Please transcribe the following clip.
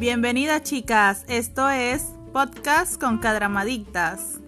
Bienvenidas chicas, esto es Podcast con Cadramadictas.